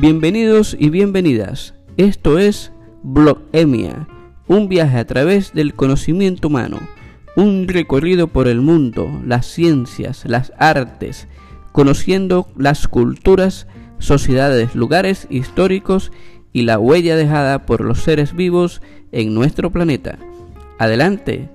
Bienvenidos y bienvenidas. Esto es Blogemia, un viaje a través del conocimiento humano, un recorrido por el mundo, las ciencias, las artes, conociendo las culturas, sociedades, lugares históricos y la huella dejada por los seres vivos en nuestro planeta. Adelante,